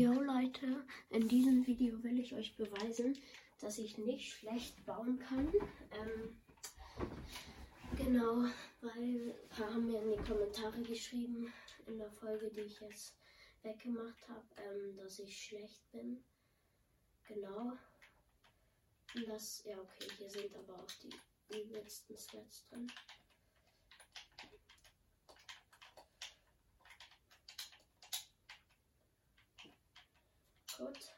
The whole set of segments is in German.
Jo Leute, in diesem Video will ich euch beweisen, dass ich nicht schlecht bauen kann. Ähm, genau, weil ein paar haben mir in die Kommentare geschrieben, in der Folge, die ich jetzt weggemacht habe, ähm, dass ich schlecht bin. Genau. Und das, ja okay, hier sind aber auch die übelsten Stats drin. Gut.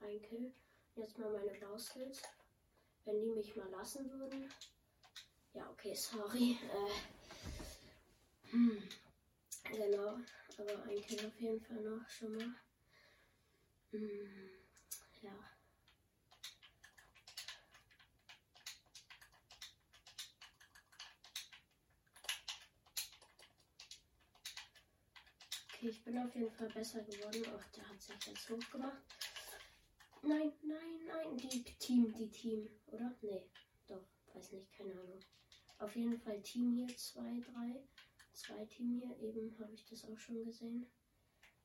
Ein Kill. Jetzt mal meine Bauskills. Wenn die mich mal lassen würden. Ja, okay, sorry. Äh, hm. Genau. Aber ein Kill auf jeden Fall noch schon mal. Hm. Ja. Okay, ich bin auf jeden Fall besser geworden. Ach, der hat sich jetzt hochgemacht. Nein, nein, nein. Die Team, die Team, oder? Nee, doch, weiß nicht, keine Ahnung. Auf jeden Fall Team hier, zwei, drei. Zwei Team hier, eben habe ich das auch schon gesehen.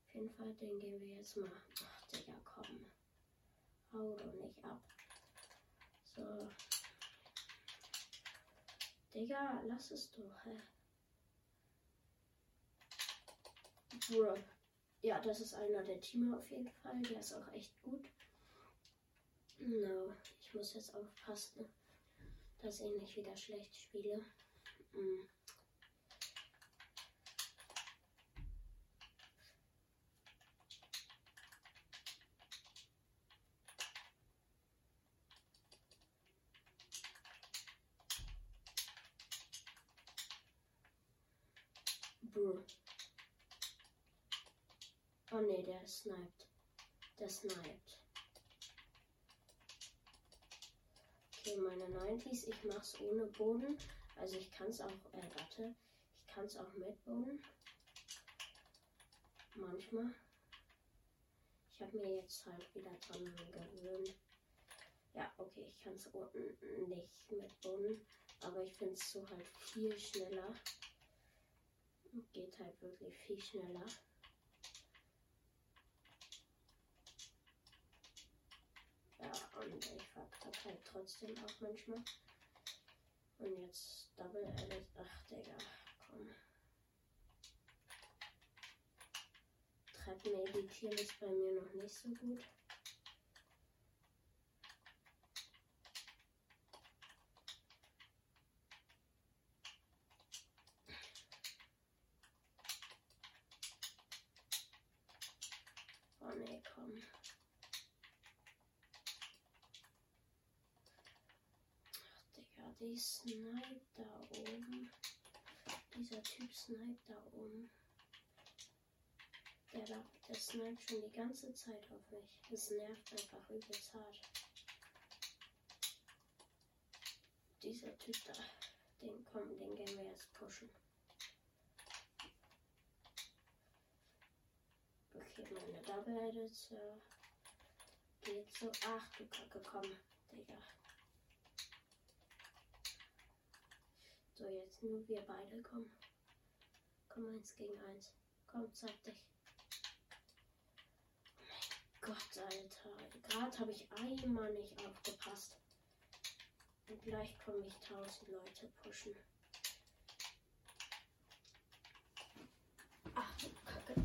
Auf jeden Fall, den gehen wir jetzt mal. Ach, Digga, komm. Hau doch nicht ab. So. Digga, lass es doch, hä? Bruh. Ja, das ist einer der Teamer auf jeden Fall. Der ist auch echt gut. No, ich muss jetzt aufpassen, dass ich nicht wieder schlecht spiele. Mm. Bruh. Oh ne, der sniped. Der sniped. Okay, meine 90s. Ich mach's ohne Boden. Also ich kann's auch, äh, warte. Ich kann's auch mit Boden. Manchmal. Ich habe mir jetzt halt wieder dran gewöhnt. Ja, okay, ich kann es unten nicht mit Boden. Aber ich finde es so halt viel schneller. Geht halt wirklich viel schneller. Und ich verkacke halt trotzdem auch manchmal. Und jetzt Double Edit. Ach, Digga, komm. Treppen editieren ist bei mir noch nicht so gut. Oh nee, komm. Die snipe da oben. Dieser Typ snipe da oben. Der, da, der snipe schon die ganze Zeit auf mich. Das nervt einfach übelst hart. Dieser Typ da, den kommen, den gehen wir jetzt pushen. Okay, meine Double Edits äh, geht so. Ach du Kacke, komm, Digga. So, jetzt nur wir beide. Komm. Komm, eins gegen eins. Komm, zeig dich. Oh mein Gott, Alter. Gerade habe ich einmal nicht aufgepasst. Und gleich komme ich tausend Leute pushen. Ach, Kacke.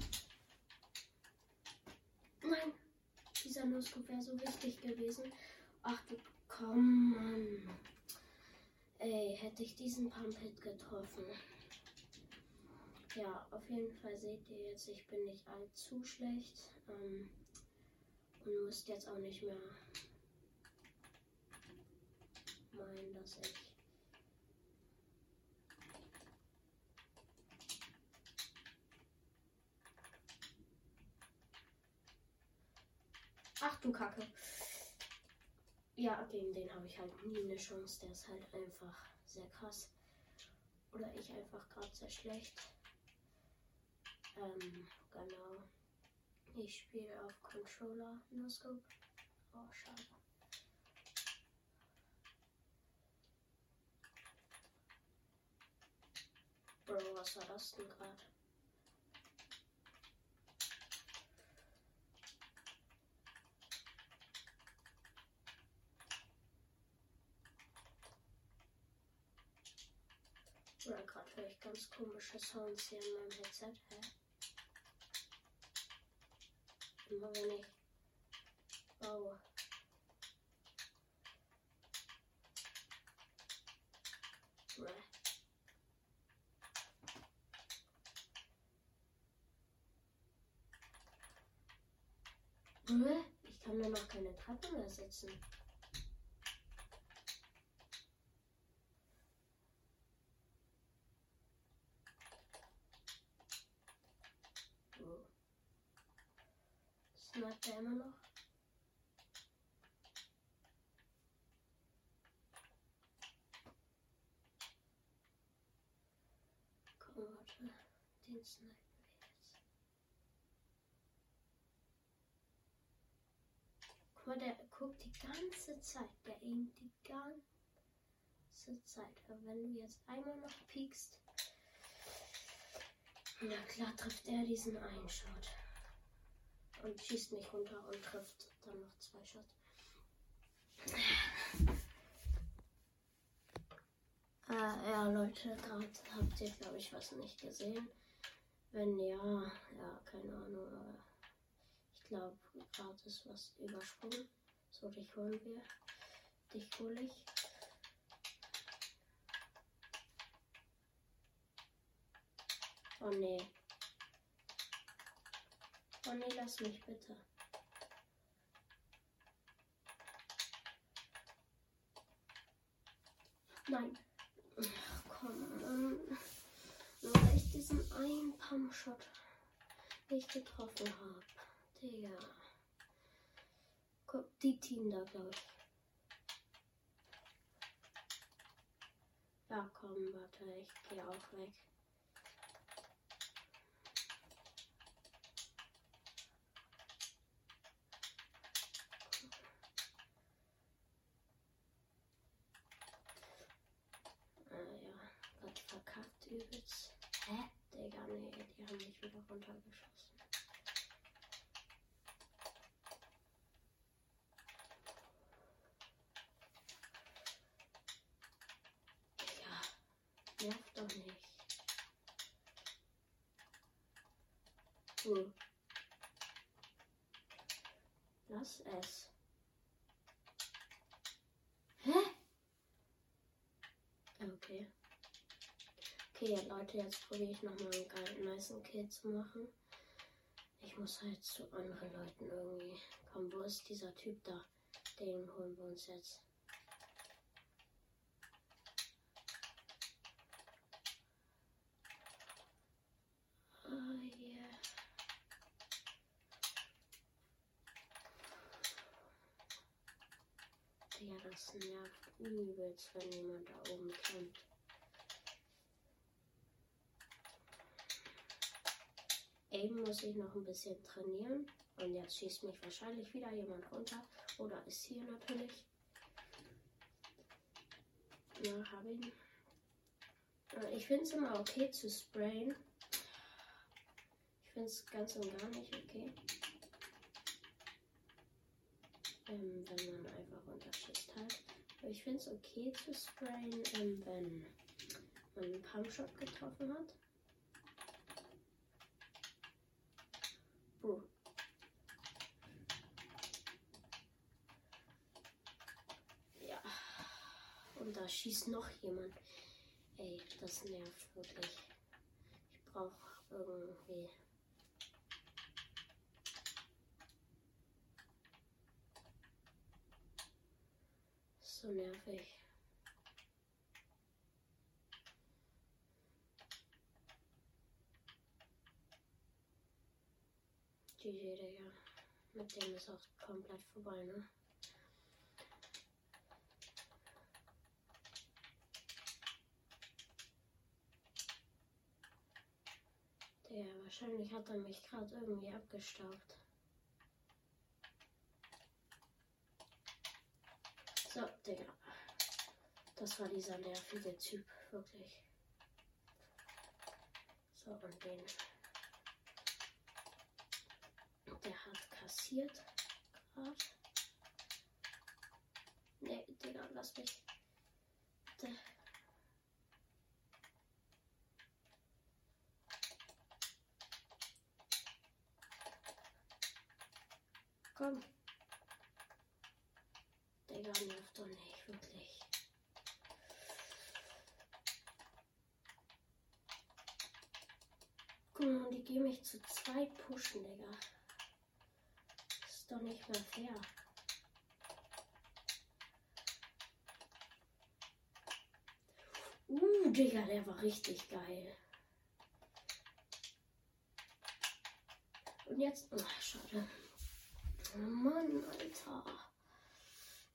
Nein, dieser Nusskup wäre so wichtig gewesen. Ach du, komm, Mann. Ey, hätte ich diesen Pump Hit getroffen. Ja, auf jeden Fall seht ihr jetzt, ich bin nicht allzu schlecht. Ähm, und müsst jetzt auch nicht mehr meinen, dass ich Ach du Kacke. Ja, gegen den habe ich halt nie eine Chance. Der ist halt einfach sehr krass. Oder ich einfach gerade sehr schlecht. Ähm, genau. Ich spiele auf Controller No Scope. Oh, schade. Bro, was war das denn gerade? Ich ganz komische Sounds hier in meinem Headset. Hä? Immer wenn ich baue. Bruh. Bruh, Ich kann da noch keine Treppe mehr setzen. Oh. Sniped er immer noch? Komm, warte. Den snipen wir jetzt. Guck mal, der guckt die ganze Zeit. Der aimt die ganze Zeit. Aber wenn du jetzt einmal noch piekst, na klar trifft er diesen einen Shot. Und schießt mich runter und trifft dann noch zwei Shots. Äh, ja, Leute, gerade habt ihr, glaube ich, was nicht gesehen. Wenn ja, ja, keine Ahnung, aber ich glaube, gerade ist was übersprungen. So, dich holen wir. Dich hole ich. Oh nee. Oh nee, lass mich bitte. Nein. Ach, komm. Ähm, nur weil ich diesen einen Pumpshot nicht getroffen habe. Digga. Guck, die Team da, glaube ich. Ja, komm, warte, ich gehe auch weg. Äh, ja, Gott verkackt übelst. Hä? Digga, nee, wieder runtergeschossen. Digga, nerv doch nicht. Hm. Lass es. Hä? Okay. Okay, ja, Leute, jetzt probiere ich nochmal einen geilen, nice Kill zu machen. Ich muss halt zu anderen Leuten irgendwie kommen. Wo ist dieser Typ da? Den holen wir uns jetzt. Ja, das nervt übelst, wenn jemand da oben kämpft. Eben muss ich noch ein bisschen trainieren. Und jetzt schießt mich wahrscheinlich wieder jemand runter. Oder ist hier natürlich. Ja, habe ihn. Äh, Ich finde es immer okay zu sprayen. Ich finde es ganz und gar nicht okay. Ähm, wenn man einfach runterschießt halt. Aber ich finde es okay zu sprayen, ähm, wenn man einen Pumpshot getroffen hat. Puh. Ja. Und da schießt noch jemand. Ey, das nervt wirklich. Ich brauche irgendwie. So nervig. GG, Digga. Mit dem ist auch komplett vorbei, ne? Der wahrscheinlich hat er mich gerade irgendwie abgestaubt. So, Digga. Das war dieser nervige Typ, wirklich. So, und den. Der hat kassiert. Grad. Nee, Digga, lass mich. Der. Komm. Digga, nervt doch nicht, wirklich. Guck mal, die gehen mich zu zweit pushen, Digga. Das ist doch nicht mehr fair. Uh, Digga, der war richtig geil. Und jetzt. Ach, schade. Mann, Alter.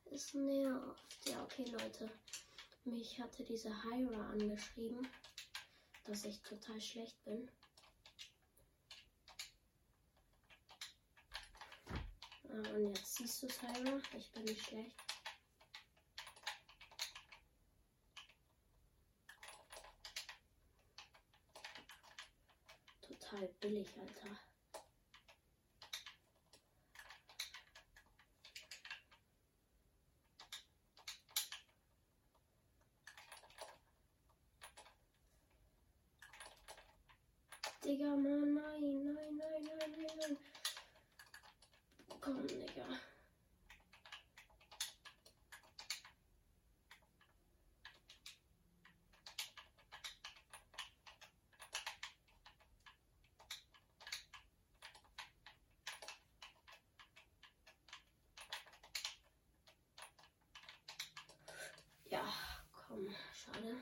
Es nervt. Ja, okay, Leute. Mich hatte diese Hyra angeschrieben, dass ich total schlecht bin. Ah, und jetzt siehst du es, Hyra. Ich bin nicht schlecht. Total billig, Alter. Digga, Mann, nein, nein, nein, nein, nein, nein. Komm, Digga. Ja, komm, schade.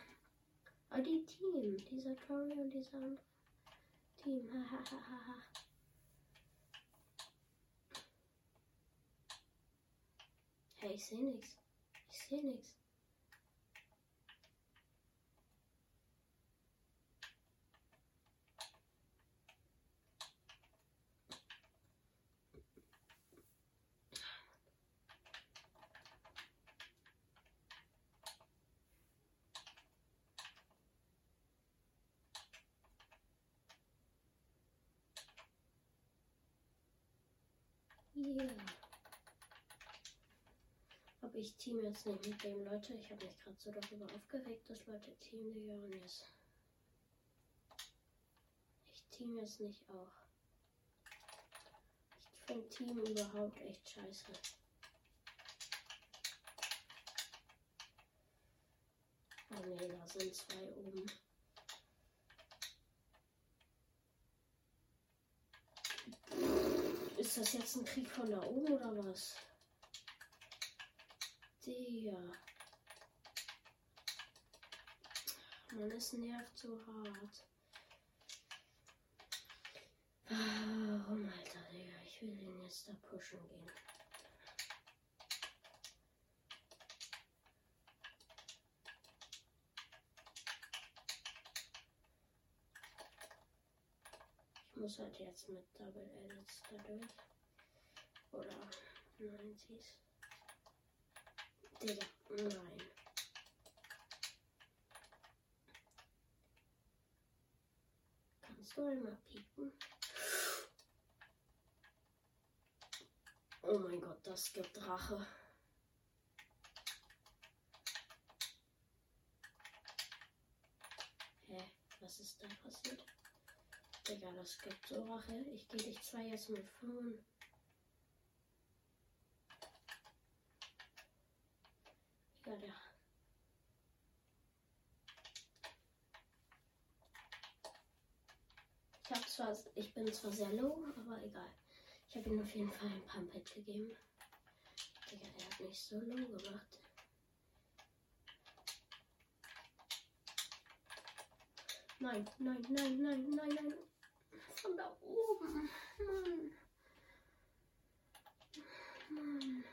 Aber die Team, dieser Tori und dieser andere Team, hahaha. hey, ich sehe nichts. Ich sehe nichts. Ja. Aber ich team jetzt nicht mit dem, Leute. Ich habe mich gerade so darüber aufgeregt, dass Leute teamen, Digga. Und jetzt. Ich team jetzt nicht auch. Ich finde Team überhaupt echt scheiße. Oh nee, da sind zwei oben. Ist das jetzt ein Krieg von da oben oder was? Digga. Mann, es nervt so hart. Warum, Alter, Digga? Ich will den jetzt da pushen gehen. Ich muss halt jetzt mit Double Edits da durch. Oder 90s. Digga, nein. Kannst du einmal pieken? Oh mein Gott, das gibt Rache. Hä? Was ist da passiert? Digga, das gibt so Rache. Ich gehe dich zwei jetzt mit 5. Ja, der. Ich hab zwar, ich bin zwar sehr low, aber egal. Ich habe ihm auf jeden Fall ein Pumpet gegeben. Digga, der hat mich so low gemacht. Nein, nein, nein, nein, nein, nein. Von da oben. Mann. Mann.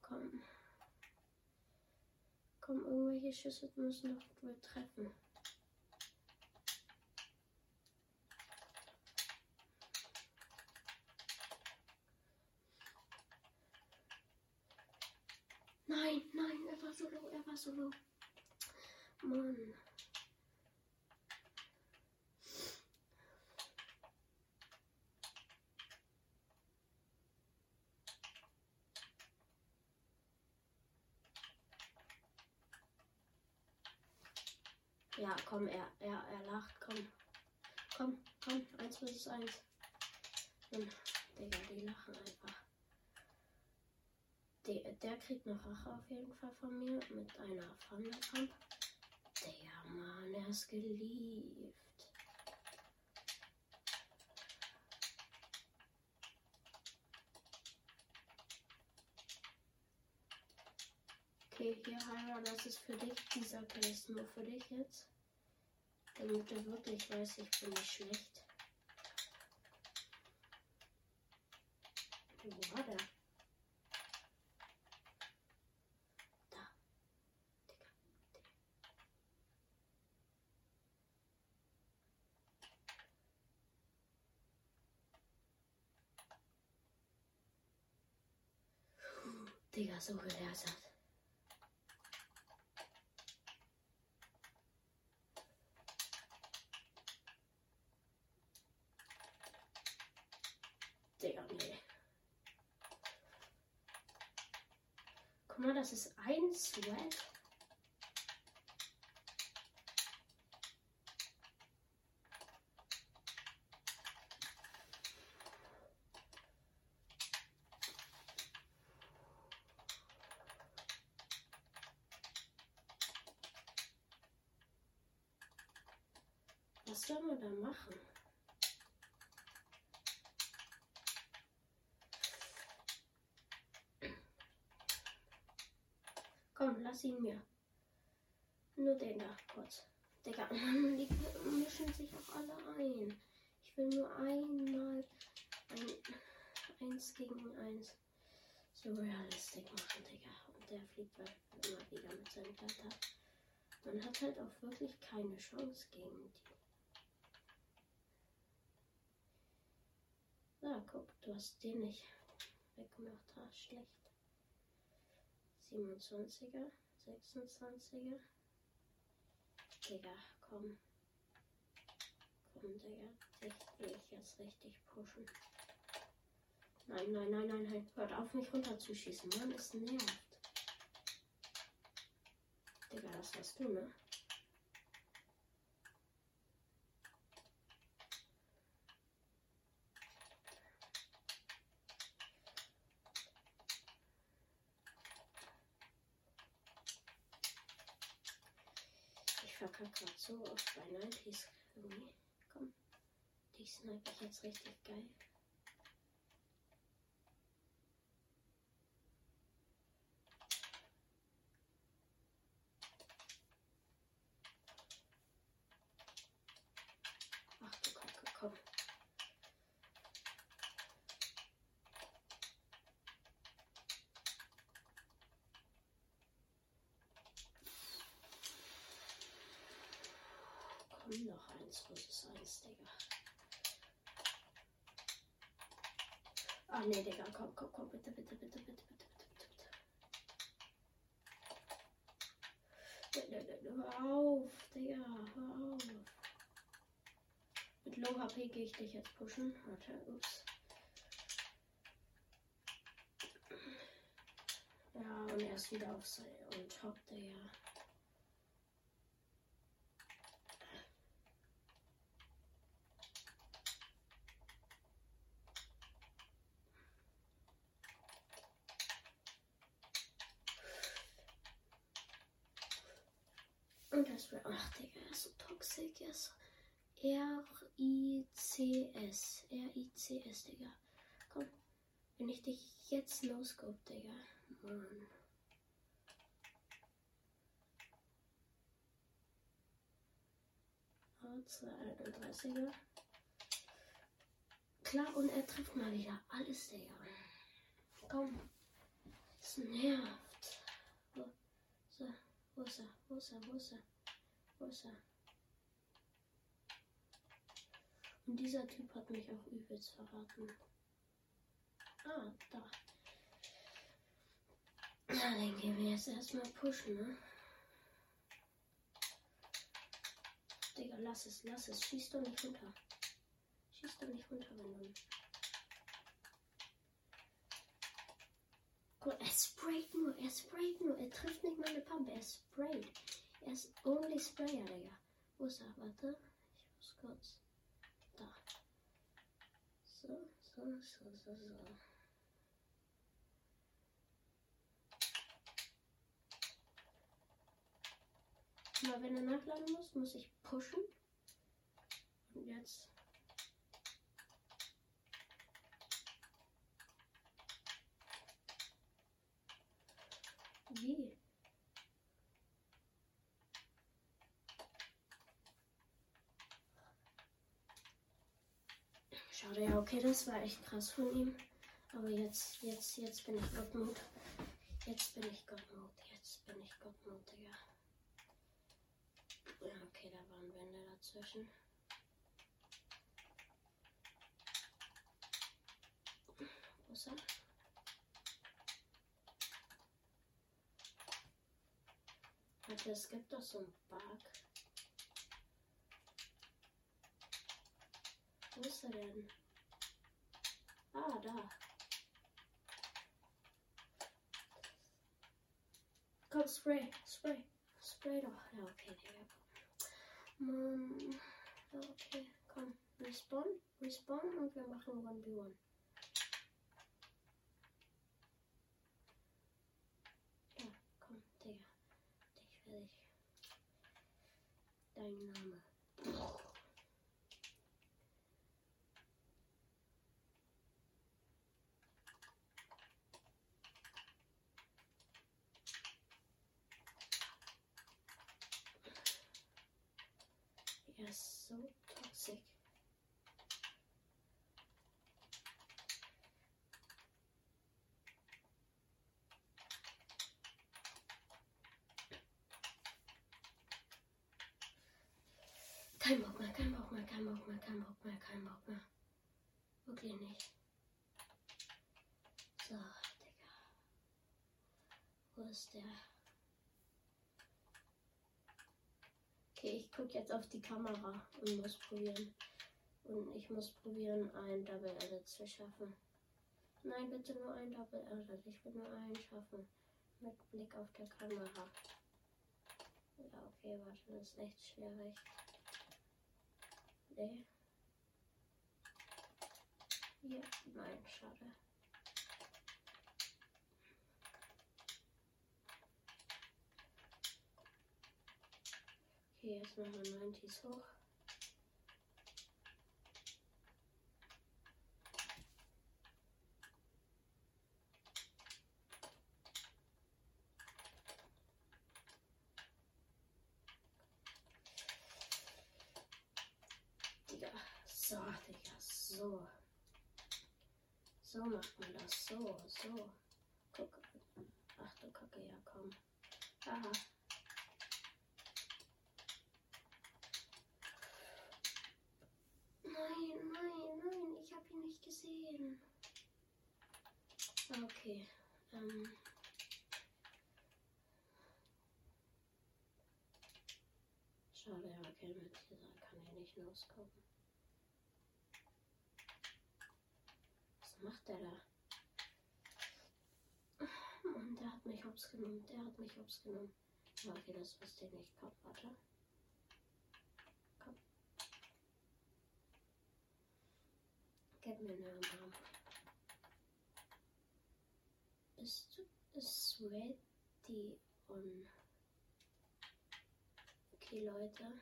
Komm. Komm, irgendwelche Schüsse müssen doch wohl treffen. Nein, nein, er war so low, war so low. Mann. Ja, komm, er, er, er lacht, komm. Komm, komm, 1 versus 1. Dann Digga, die lachen einfach. Der, der kriegt noch Rache auf jeden Fall von mir mit einer Thunderpump. Der Mann, er ist geliebt. Okay, hier, Hyra, das ist für dich. Dieser Kill ist nur für dich jetzt. Damit du wirklich weißt, ich bin nicht schlecht. War der? Da. Digga. Digga, so gelässert. Digga, nee. Guck mal, das ist ein Sweat. Was soll man da machen? Komm, lass ihn mir. Nur den da, kurz. Digga, Mann, die mischen sich auch alle ein. Ich will nur einmal ein, eins gegen eins so realistisch machen, Digga. Und der fliegt immer wieder mit seinem Kletter. Man hat halt auch wirklich keine Chance gegen die. Ja, guck, du hast den nicht weggemacht, hast schlecht. 27er, 26er. Digga, komm. Komm, Digga. Dich will ich jetzt richtig pushen. Nein, nein, nein, nein, nein. Hört auf, mich runterzuschießen. Mann, es nervt. Digga, das warst du, ne? Verkacke gerade so oft bei 90s irgendwie. Komm, die snipe ich jetzt richtig geil. Ich jetzt pushen. Warte, ups. Ja, und er ist wieder auf sein und top, Digga. Und das wird. Ach, Digga, er ist so toxisch. Er ist R-I-C-S. R-I-C-S, Digga. Komm. Wenn ich dich jetzt losguck, Digga. Mann. A231er. Klar, und er trifft mal wieder alles, Digga. Komm. Es nervt. Wo, so, wo ist er? Wo ist er? Wo ist er? Wo ist er? Und dieser Typ hat mich auch übelst verraten. Ah, da. Na, den gehen wir jetzt erstmal pushen, ne? Digga, lass es, lass es. Schieß doch nicht runter. Schieß doch nicht runter, wenn du. Guck, er sprayt nur, er sprayt nur. Er trifft nicht meine Pumpe, er sprayt. Er ist only Sprayer, Digga. Wo ist er? Warte. Ich muss kurz. So, So, so, so, so. Mal wenn er nachladen muss, muss ich pushen. Und jetzt. Wie? Schade, ja, okay, das war echt krass von ihm. Aber jetzt, jetzt, jetzt bin ich Gottmut. Jetzt bin ich Gottmut. Jetzt bin ich Gottmut, Digga. Ja, okay, da waren Wände dazwischen. Wo ist er? Warte, es gibt doch so einen Bug. Wo ist er denn? Ah, da. Komm, Spray, Spray. Spray doch. Ja, okay, Digga. Mann. Ja, okay, komm. Respawn, respawn und wir machen 1v1. Ja, komm, Digga. Dich will ich. Dein Name. Der? Okay, ich gucke jetzt auf die Kamera und muss probieren. Und ich muss probieren, ein Double Edit zu schaffen. Nein, bitte nur ein Double Edit. Ich will nur einen schaffen. Mit Blick auf der Kamera. Ja, okay, warte, das ist echt schwierig. Nee. Ja, nein, schade. Okay, jetzt machen wir 90s hoch. Digga, so, Digga, so. So macht man das, so, so. Guck. Ach du Kacke, ja komm. Aha. Nein, nein, nein, ich habe ihn nicht gesehen. Okay. Ähm. Schade, ja, okay, mit dieser kann ich nicht losgucken. Was macht der da? Mann, der hat mich hops genommen, der hat mich hops genommen. Okay, das wusste ich nicht. Komm, warte. Komm. Gib mir einen Sweation. Okay, Leute.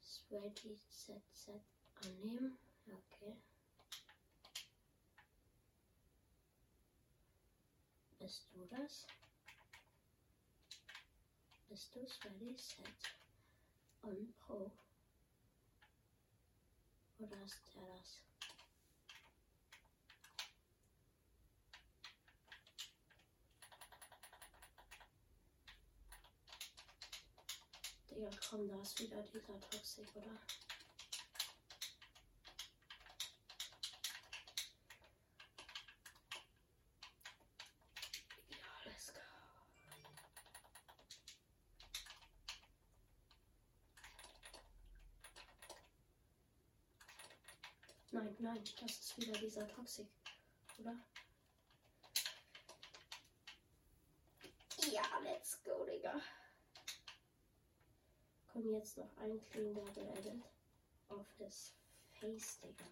Sweaty ZZ annehmen. Okay. Bist du das? Bist du Sweaty Set on Pro? Oder ist der das? Digga, komm, da ist wieder dieser Toxic, oder? Nein, nein, das ist wieder dieser Toxic, oder? Ja, let's go, Digga. Komm jetzt noch ein Clean Double Edit auf das Face, Digga.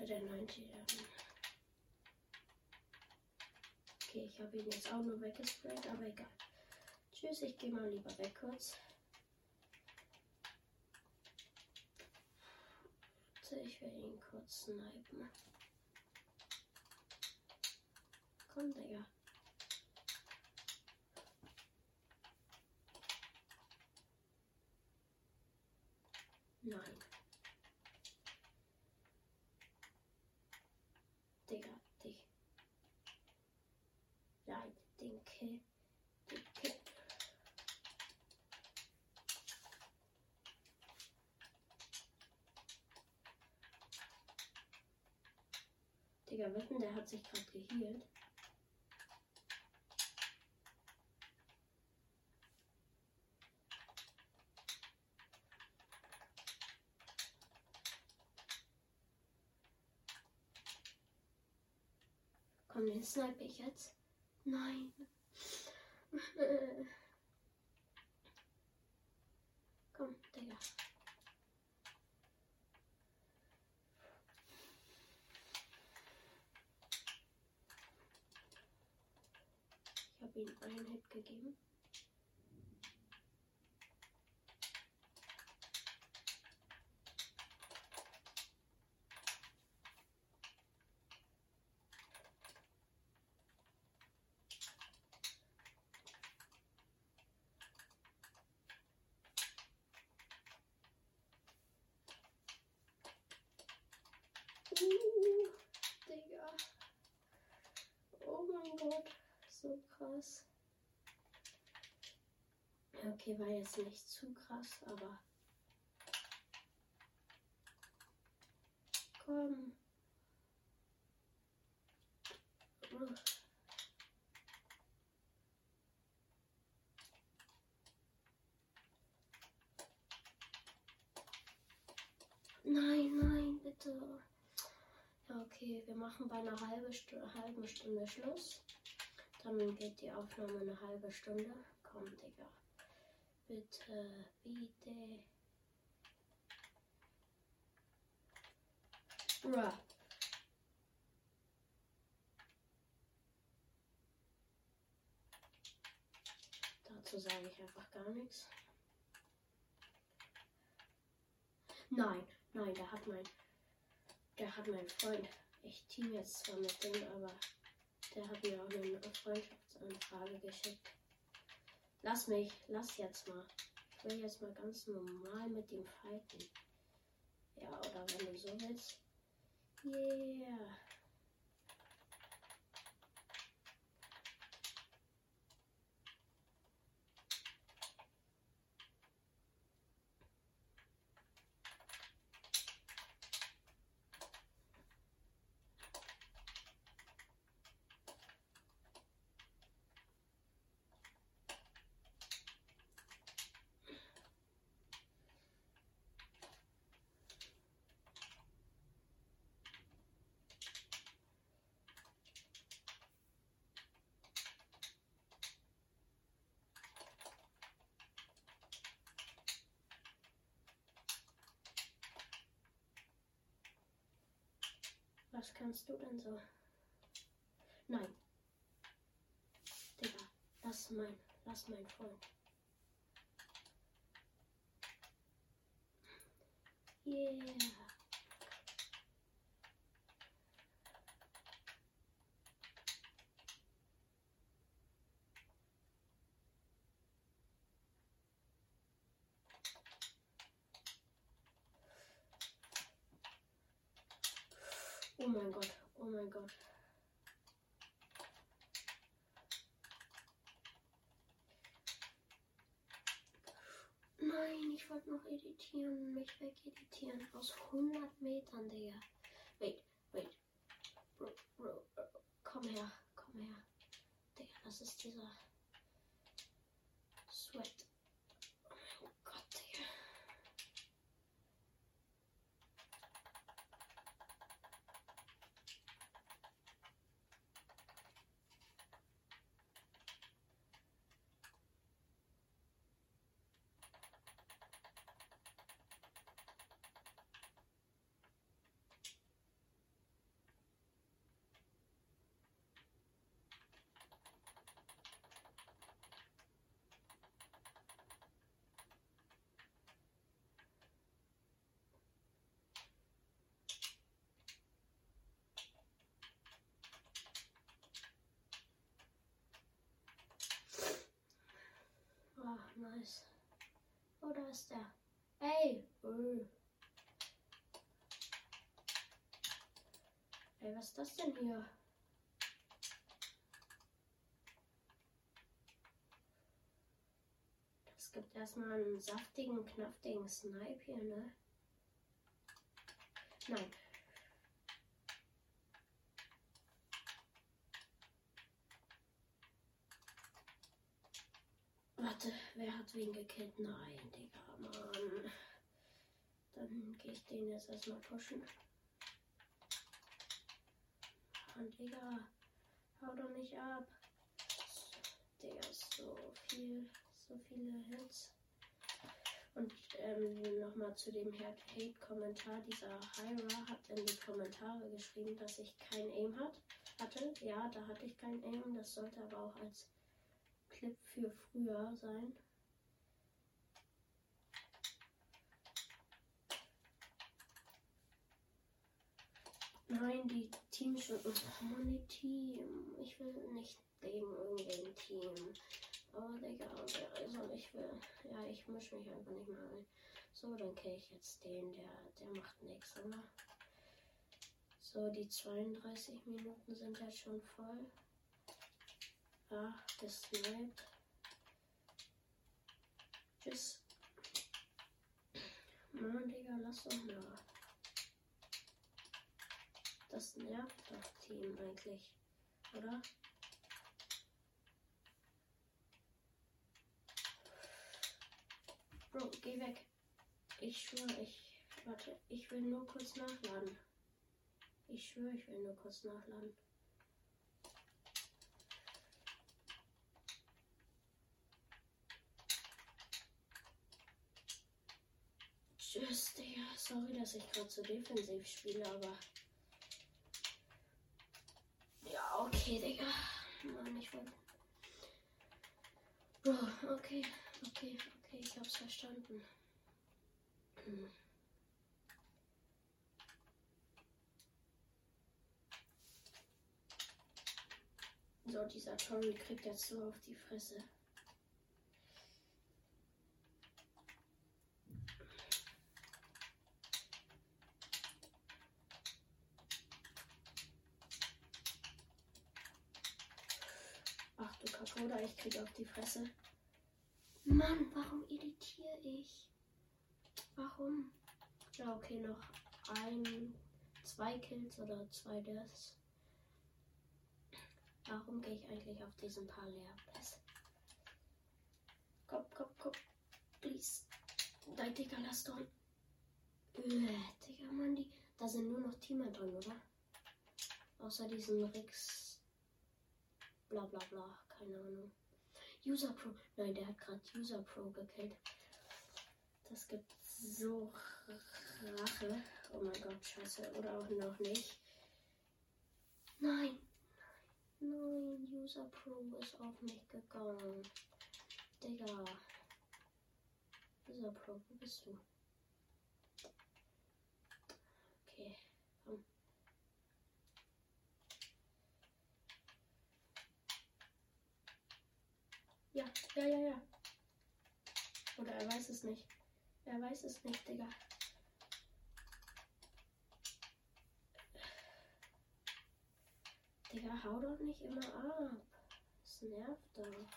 Äh, der 90. Okay, ich habe ihn jetzt auch nur weggesprayt, aber egal. Tschüss, ich gehe mal lieber weg kurz. Ich will ihn kurz snipen. Komm, Digga. Nein. Digga, dich. Nein, den Kill. Den Kill. Digga, wetten, der hat sich gerade geheilt. Komm, den snipe ich jetzt. Nein. Komm, Digga. Ich habe ihm gegeben. Uh, Digga. Oh mein Gott, so krass. Okay, war jetzt nicht zu krass, aber. Komm. Nein, nein, bitte. Ja, okay, wir machen bei einer halbe Stu halben Stunde Schluss. Dann geht die Aufnahme eine halbe Stunde. Komm, Digga. Bitte, bitte. Bruh. Dazu sage ich einfach gar nichts. Nein, nein, der hat mein der hat meinen Freund. Ich team jetzt zwar mit dem, aber der hat mir auch eine Freundschaftsanfrage geschickt. Lass mich, lass jetzt mal. Ich will jetzt mal ganz normal mit ihm fighten. Ja, oder wenn du so willst. Yeah. Was kannst du denn so? Nein. Digga, lass mein, lass mein Freund. Yeah. Oh mein Gott, oh mein Gott. Nein, ich wollte noch editieren, mich wegeditieren. Aus 100 Metern, Digga. Wait, wait. Bro, bro, bro. Komm her, komm her. Digga, das ist dieser Sweat. Nice. Oh, ist der. Ey! Öh. Ey, was ist das denn hier? Das gibt erstmal einen saftigen, knaftigen Snipe hier, ne? Nein. Warte, wer hat wen gekillt? Nein, Digga, Mann. Dann gehe ich den jetzt erstmal pushen. Mann, Digga. Hau doch nicht ab. Digga, so viel, so viele Hits. Und ähm, nochmal zu dem Hate-Kommentar. Dieser Hyra hat in die Kommentare geschrieben, dass ich kein Aim hat, hatte. Ja, da hatte ich kein Aim. Das sollte aber auch als Clip für früher sein. Nein, die Team schon. Oh die Team. Ich will nicht gegen irgendein Team. Aber Digga, also ich will. Ja, ich mische mich einfach nicht mal ein. So, dann kenne ich jetzt den, der, der macht nichts, oder? So, die 32 Minuten sind jetzt schon voll. Ah, gesniped. Tschüss. Mann, Digga, lass doch mal. Das nervt doch Team eigentlich, oder? Bro, geh weg. Ich schwöre, ich. Warte, ich will nur kurz nachladen. Ich schwöre, ich will nur kurz nachladen. Tschüss, Digga. Sorry, dass ich gerade so defensiv spiele, aber. Ja, okay, Digga. Mann, ich wollte. Oh, okay, okay, okay, ich hab's verstanden. So, dieser Tori kriegt jetzt so auf die Fresse. Kapoda, ich krieg auf die Fresse. Mann, warum editiere ich? Warum? Ja, okay, noch ein, zwei Kills oder zwei Deaths. Warum gehe ich eigentlich auf diesen paar Leerpass? Komm, komm, komm. Please. Dein lass doch. Äh, Digga, Mann, die. Da sind nur noch Teamer drin, oder? Außer diesen Rix. Bla bla bla. Keine Ahnung. User Pro. Nein, der hat gerade User Pro gekillt. Das gibt so Rache. Oh mein Gott, scheiße. Oder auch noch nicht. Nein. Nein, User Pro ist auf mich gegangen. Digga. User Pro, wo bist du? Okay, komm. Ja, ja, ja, ja. Oder er weiß es nicht. Er weiß es nicht, Digga. Digga, hau doch nicht immer ab. Das nervt doch.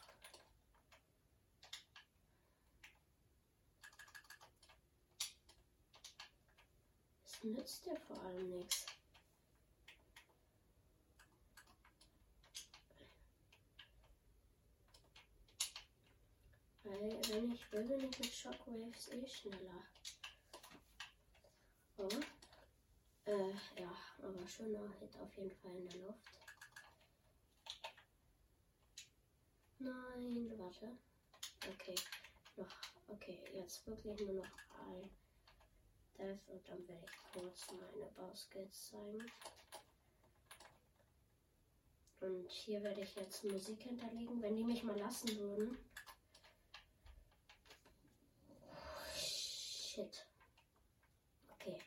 Es nützt dir vor allem nichts. Weil, wenn ich bin ich mit Shockwaves eh schneller. Aber, äh, ja, aber schöner Hit auf jeden Fall in der Luft. Nein, warte. Okay, noch, okay, jetzt wirklich nur noch ein Death und dann werde ich kurz meine Baskets zeigen. Und hier werde ich jetzt Musik hinterlegen, wenn die mich mal lassen würden. Shit. Okay,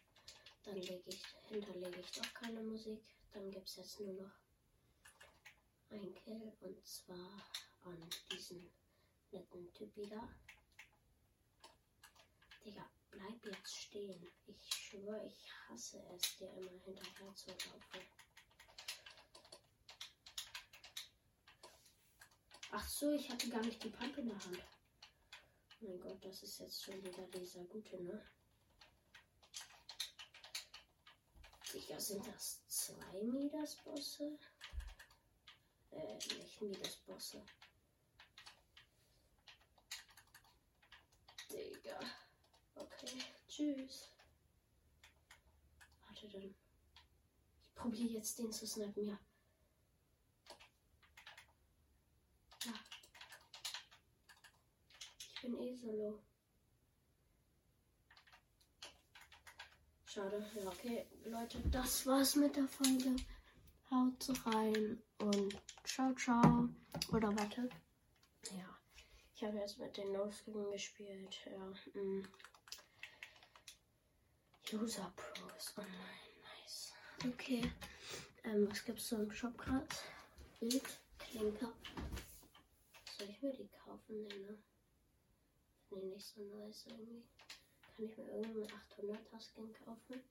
dann lege ich, hinterlege ich doch keine Musik. Dann gibt es jetzt nur noch ein Kill und zwar an diesen netten Typ wieder. Digga, bleib jetzt stehen. Ich schwöre, ich hasse es, dir immer hinterher zu laufen. Ach so, ich hatte gar nicht die Pump in der Hand. Mein Gott, das ist jetzt schon wieder dieser gute, ne? Digga, sind das zwei Midas-Bosse? Äh, nicht Midas-Bosse. Digga. Okay, tschüss. Warte dann. Ich probiere jetzt den zu snappen, ja. Ja. Ich bin eh solo. Schade. Ja, okay. Leute, das war's mit der Folge. Haut rein und ciao, ciao. Oder warte. Ja. Ich habe jetzt mit den No-Skin gespielt. Ja. Mm. User Pros online. Nice. Okay. Ähm, was gibt's so im Shop gerade? Bild, Klinker. Soll ich mir die kaufen? Ne? Ich nicht so nice irgendwie. Kann ich mir irgendeinen 800er Skin kaufen?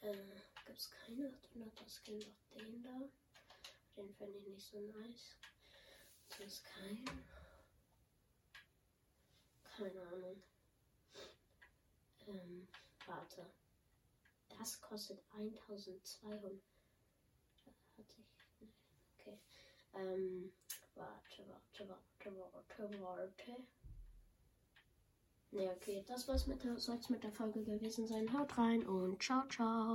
Äh, gibt's keine 800er Skin, doch den da. Den fände ich nicht so nice. Ist kein. Keine Ahnung. Ähm, warte. Das kostet 1200. Hat sich. Okay. Ähm, warte, warte, warte, warte, warte. Ne, okay, das war's mit der, soll's mit der Folge gewesen sein. Haut rein und ciao, ciao.